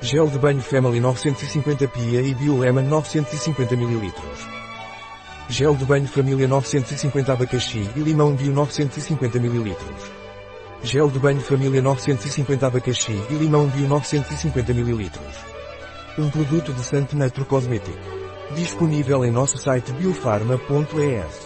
Gel de banho Family 950 Pia e Biolemon 950 ml. Gel de banho Família 950 Abacaxi e Limão Bio 950 ml. Gel de banho Família 950 Abacaxi e Limão Bio 950 ml. Um produto de Santo Natro Cosmético. Disponível em nosso site biofarma.es.